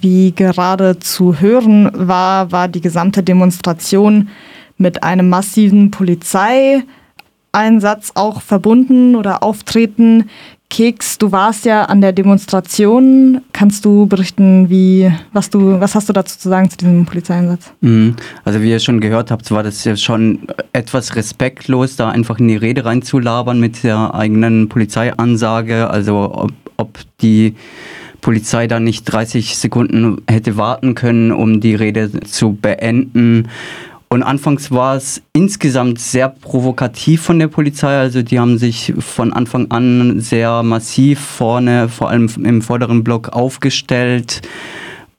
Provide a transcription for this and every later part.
Wie gerade zu hören war, war die gesamte Demonstration mit einem massiven Polizeieinsatz auch verbunden oder auftreten. Keks, du warst ja an der Demonstration. Kannst du berichten, wie, was du, was hast du dazu zu sagen zu diesem Polizeieinsatz? Mhm. Also wie ihr schon gehört habt, war das ja schon etwas respektlos, da einfach in die Rede reinzulabern mit der eigenen Polizeiansage. Also ob, ob die Polizei da nicht 30 Sekunden hätte warten können, um die Rede zu beenden. Und anfangs war es insgesamt sehr provokativ von der Polizei. Also die haben sich von Anfang an sehr massiv vorne, vor allem im vorderen Block aufgestellt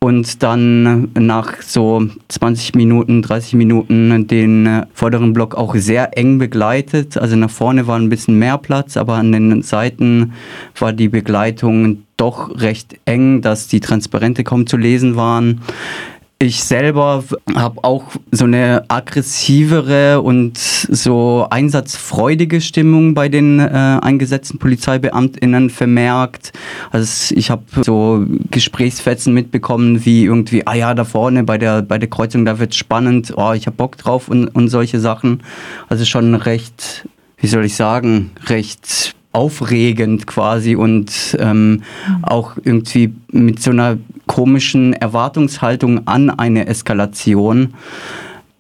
und dann nach so 20 Minuten, 30 Minuten den vorderen Block auch sehr eng begleitet. Also nach vorne war ein bisschen mehr Platz, aber an den Seiten war die Begleitung doch recht eng, dass die Transparente kaum zu lesen waren. Ich selber habe auch so eine aggressivere und so einsatzfreudige Stimmung bei den äh, eingesetzten PolizeibeamtInnen vermerkt. Also ich habe so Gesprächsfetzen mitbekommen, wie irgendwie, ah ja, da vorne bei der, bei der Kreuzung, da wird spannend, oh, ich habe Bock drauf und, und solche Sachen. Also schon recht, wie soll ich sagen, recht aufregend quasi und ähm, auch irgendwie mit so einer komischen Erwartungshaltung an eine Eskalation.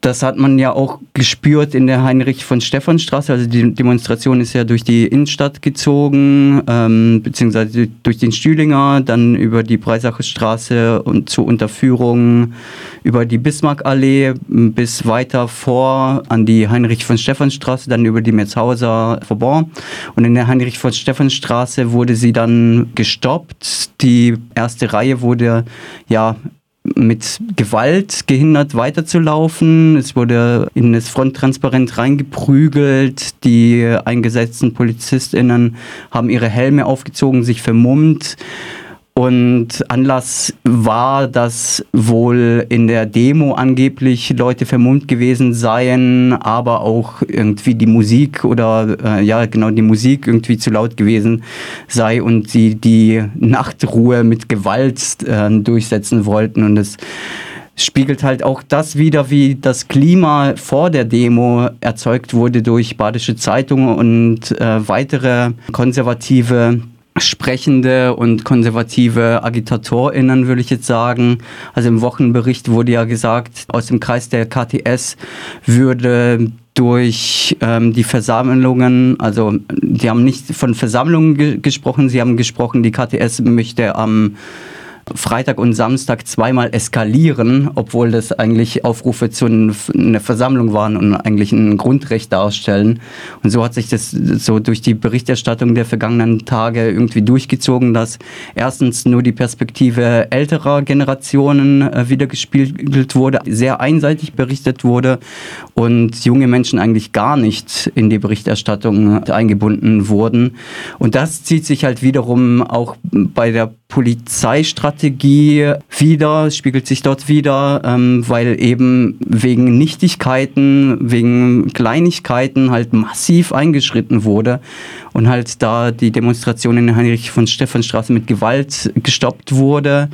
Das hat man ja auch gespürt in der Heinrich von Stephanstraße. Also die Demonstration ist ja durch die Innenstadt gezogen, ähm, beziehungsweise durch den Stühlinger, dann über die Breisacher Straße und zur Unterführung über die Bismarckallee bis weiter vor an die Heinrich von Stephanstraße, dann über die Metzhauser Vauban. Und in der Heinrich von Stephanstraße wurde sie dann gestoppt. Die erste Reihe wurde ja mit Gewalt gehindert weiterzulaufen. Es wurde in das Fronttransparent reingeprügelt. Die eingesetzten PolizistInnen haben ihre Helme aufgezogen, sich vermummt. Und Anlass war, dass wohl in der Demo angeblich Leute vermummt gewesen seien, aber auch irgendwie die Musik oder äh, ja genau die Musik irgendwie zu laut gewesen sei und sie die Nachtruhe mit Gewalt äh, durchsetzen wollten. Und es spiegelt halt auch das wieder, wie das Klima vor der Demo erzeugt wurde durch Badische Zeitung und äh, weitere konservative sprechende und konservative AgitatorInnen, würde ich jetzt sagen. Also im Wochenbericht wurde ja gesagt, aus dem Kreis der KTS würde durch ähm, die Versammlungen, also die haben nicht von Versammlungen ge gesprochen, sie haben gesprochen, die KTS möchte am Freitag und Samstag zweimal eskalieren, obwohl das eigentlich Aufrufe zu einer Versammlung waren und eigentlich ein Grundrecht darstellen. Und so hat sich das so durch die Berichterstattung der vergangenen Tage irgendwie durchgezogen, dass erstens nur die Perspektive älterer Generationen äh, wiedergespiegelt wurde, sehr einseitig berichtet wurde und junge Menschen eigentlich gar nicht in die Berichterstattung eingebunden wurden. Und das zieht sich halt wiederum auch bei der Polizeistrategie wieder, spiegelt sich dort wieder, ähm, weil eben wegen Nichtigkeiten, wegen Kleinigkeiten halt massiv eingeschritten wurde und halt da die Demonstration in der Heinrich von Stephanstraße mit Gewalt gestoppt wurde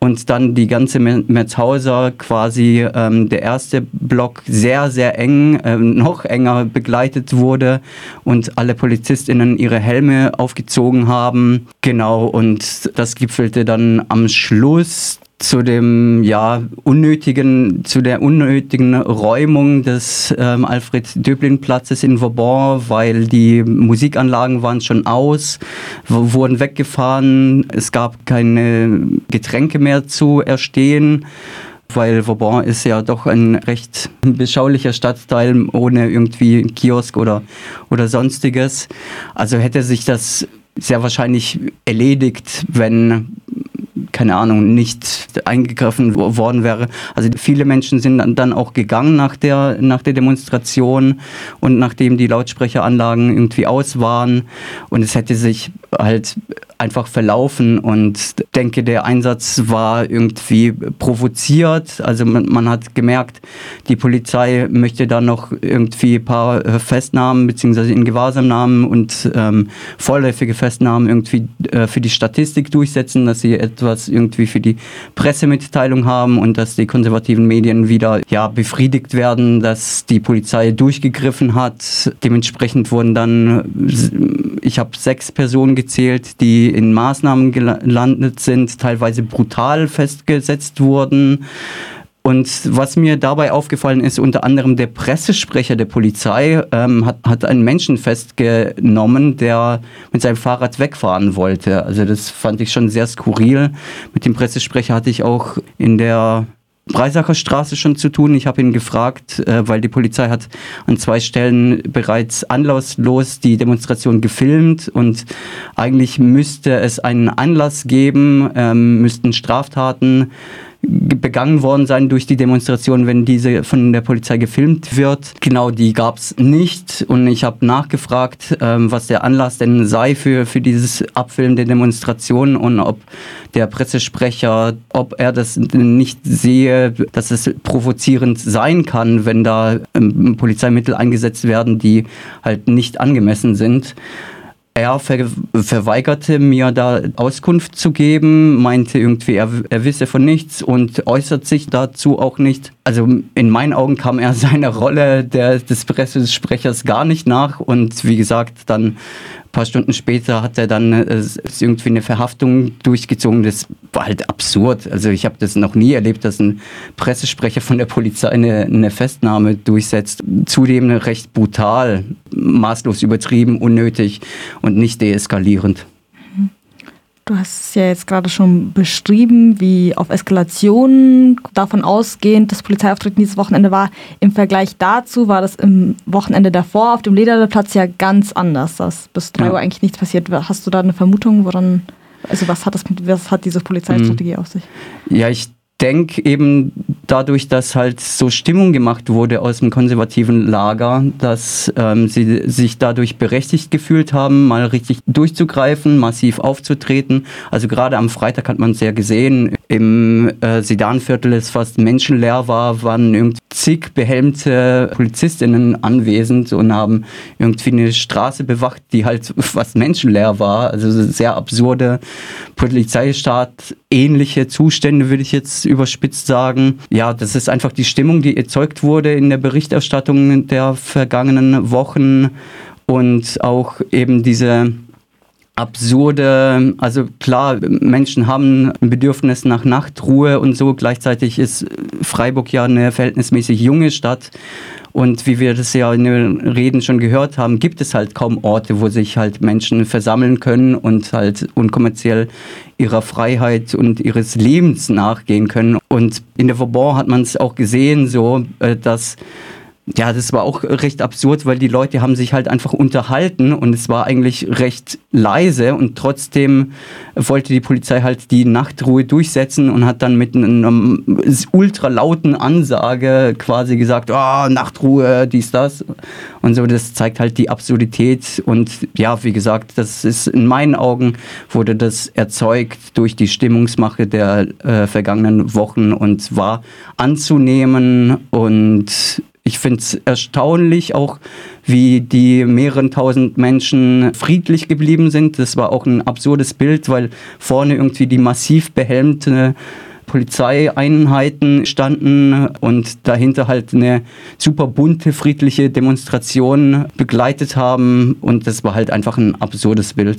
und dann die ganze Merzhauser quasi ähm, der erste Block sehr, sehr eng, ähm, noch enger begleitet wurde und alle PolizistInnen ihre Helme aufgezogen haben. Genau, und das gipfelte dann am Schluss zu dem ja unnötigen zu der unnötigen Räumung des ähm, Alfred Döblin Platzes in Vauban, weil die Musikanlagen waren schon aus, wurden weggefahren, es gab keine Getränke mehr zu erstehen weil Vauban ist ja doch ein recht beschaulicher Stadtteil ohne irgendwie Kiosk oder, oder sonstiges. Also hätte sich das sehr wahrscheinlich erledigt, wenn keine Ahnung, nicht eingegriffen worden wäre. Also viele Menschen sind dann auch gegangen nach der, nach der Demonstration und nachdem die Lautsprecheranlagen irgendwie aus waren und es hätte sich halt einfach verlaufen und denke, der Einsatz war irgendwie provoziert. Also man, man hat gemerkt, die Polizei möchte da noch irgendwie ein paar Festnahmen bzw. in Gewahrsamnahmen und ähm, vorläufige Festnahmen irgendwie äh, für die Statistik durchsetzen, dass sie etwas irgendwie für die Pressemitteilung haben und dass die konservativen Medien wieder ja, befriedigt werden, dass die Polizei durchgegriffen hat. Dementsprechend wurden dann, ich habe sechs Personen gezählt, die in Maßnahmen gelandet sind, teilweise brutal festgesetzt wurden. Und was mir dabei aufgefallen ist, unter anderem der Pressesprecher der Polizei ähm, hat, hat einen Menschen festgenommen, der mit seinem Fahrrad wegfahren wollte. Also das fand ich schon sehr skurril. Mit dem Pressesprecher hatte ich auch in der Breisacher Straße schon zu tun. Ich habe ihn gefragt, äh, weil die Polizei hat an zwei Stellen bereits anlasslos die Demonstration gefilmt und eigentlich müsste es einen Anlass geben, ähm, müssten Straftaten begangen worden sein durch die Demonstration, wenn diese von der Polizei gefilmt wird. Genau, die gab es nicht und ich habe nachgefragt, ähm, was der Anlass denn sei für, für dieses Abfilmen der Demonstration und ob der Pressesprecher, ob er das nicht sehe, dass es provozierend sein kann, wenn da ähm, Polizeimittel eingesetzt werden, die halt nicht angemessen sind. Er ver verweigerte mir da Auskunft zu geben, meinte irgendwie, er, er wisse von nichts und äußert sich dazu auch nicht. Also in meinen Augen kam er seiner Rolle der, des Pressesprechers gar nicht nach und wie gesagt, dann paar Stunden später hat er dann äh, irgendwie eine Verhaftung durchgezogen. Das war halt absurd. Also ich habe das noch nie erlebt, dass ein Pressesprecher von der Polizei eine, eine Festnahme durchsetzt. Zudem recht brutal, maßlos übertrieben, unnötig und nicht deeskalierend. Du hast es ja jetzt gerade schon beschrieben, wie auf Eskalation davon ausgehend das Polizeiauftreten dieses Wochenende war. Im Vergleich dazu war das im Wochenende davor auf dem Lederplatz ja ganz anders, dass bis 3 ja. Uhr eigentlich nichts passiert. Hast du da eine Vermutung, woran, also was hat, das, was hat diese Polizeistrategie mhm. auf sich? Ja, ich denke eben dadurch, dass halt so Stimmung gemacht wurde aus dem konservativen Lager, dass ähm, sie sich dadurch berechtigt gefühlt haben, mal richtig durchzugreifen, massiv aufzutreten. Also gerade am Freitag hat man es ja gesehen, im äh, Sedanviertel es fast menschenleer war, waren irgendwie zig behelmte Polizistinnen anwesend und haben irgendwie eine Straße bewacht, die halt fast menschenleer war. Also sehr absurde Polizeistaat ähnliche Zustände, würde ich jetzt überspitzt sagen. Das ist einfach die Stimmung, die erzeugt wurde in der Berichterstattung der vergangenen Wochen und auch eben diese absurde, also klar, Menschen haben ein Bedürfnis nach Nachtruhe und so. Gleichzeitig ist Freiburg ja eine verhältnismäßig junge Stadt. Und wie wir das ja in den Reden schon gehört haben, gibt es halt kaum Orte, wo sich halt Menschen versammeln können und halt unkommerziell ihrer Freiheit und ihres Lebens nachgehen können. Und in der Vauban hat man es auch gesehen, so, äh, dass ja, das war auch recht absurd, weil die Leute haben sich halt einfach unterhalten und es war eigentlich recht leise und trotzdem wollte die Polizei halt die Nachtruhe durchsetzen und hat dann mit einer ultra lauten Ansage quasi gesagt, oh, Nachtruhe, dies, das und so. Das zeigt halt die Absurdität und ja, wie gesagt, das ist in meinen Augen wurde das erzeugt durch die Stimmungsmache der äh, vergangenen Wochen und war anzunehmen und ich finde es erstaunlich auch, wie die mehreren tausend Menschen friedlich geblieben sind. Das war auch ein absurdes Bild, weil vorne irgendwie die massiv behelmte Polizeieinheiten standen und dahinter halt eine super bunte, friedliche Demonstration begleitet haben. Und das war halt einfach ein absurdes Bild.